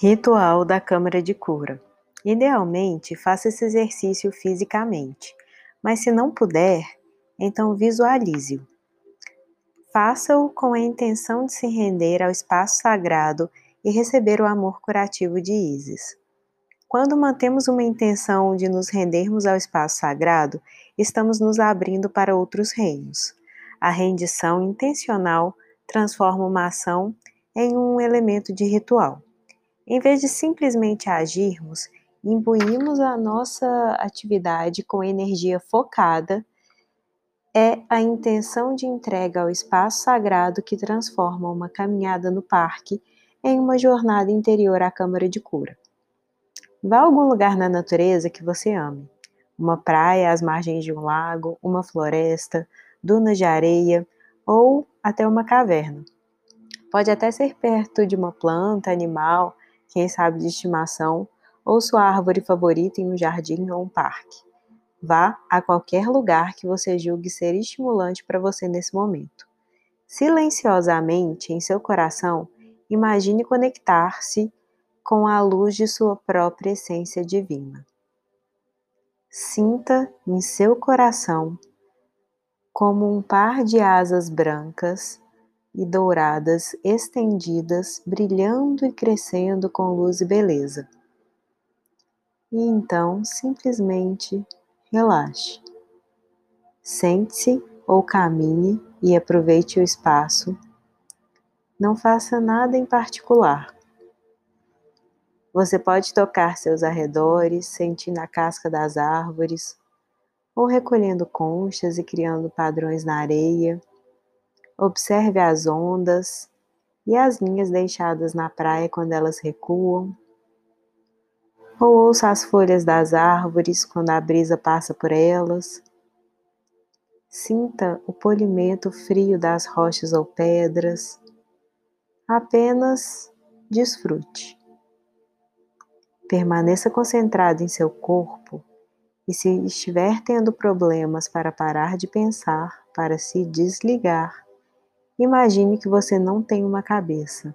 Ritual da Câmara de Cura. Idealmente, faça esse exercício fisicamente, mas se não puder, então visualize-o. Faça-o com a intenção de se render ao espaço sagrado e receber o amor curativo de Isis. Quando mantemos uma intenção de nos rendermos ao espaço sagrado, estamos nos abrindo para outros reinos. A rendição intencional transforma uma ação em um elemento de ritual. Em vez de simplesmente agirmos, imbuímos a nossa atividade com energia focada, é a intenção de entrega ao espaço sagrado que transforma uma caminhada no parque em uma jornada interior à Câmara de Cura. Vá a algum lugar na natureza que você ame. Uma praia às margens de um lago, uma floresta, dunas de areia ou até uma caverna. Pode até ser perto de uma planta, animal quem sabe de estimação, ou sua árvore favorita em um jardim ou um parque. Vá a qualquer lugar que você julgue ser estimulante para você nesse momento. Silenciosamente, em seu coração, imagine conectar-se com a luz de sua própria essência divina. Sinta em seu coração como um par de asas brancas e douradas estendidas, brilhando e crescendo com luz e beleza. E então simplesmente relaxe. Sente-se ou caminhe e aproveite o espaço. Não faça nada em particular. Você pode tocar seus arredores, sentindo a casca das árvores, ou recolhendo conchas e criando padrões na areia Observe as ondas e as linhas deixadas na praia quando elas recuam. Ou ouça as folhas das árvores quando a brisa passa por elas. Sinta o polimento frio das rochas ou pedras. Apenas desfrute. Permaneça concentrado em seu corpo e, se estiver tendo problemas para parar de pensar, para se desligar, Imagine que você não tem uma cabeça,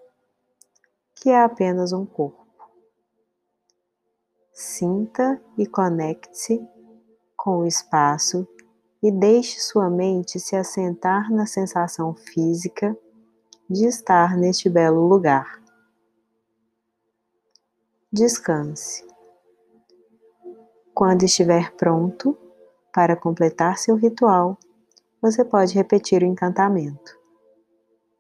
que é apenas um corpo. Sinta e conecte-se com o espaço e deixe sua mente se assentar na sensação física de estar neste belo lugar. Descanse. Quando estiver pronto para completar seu ritual, você pode repetir o encantamento.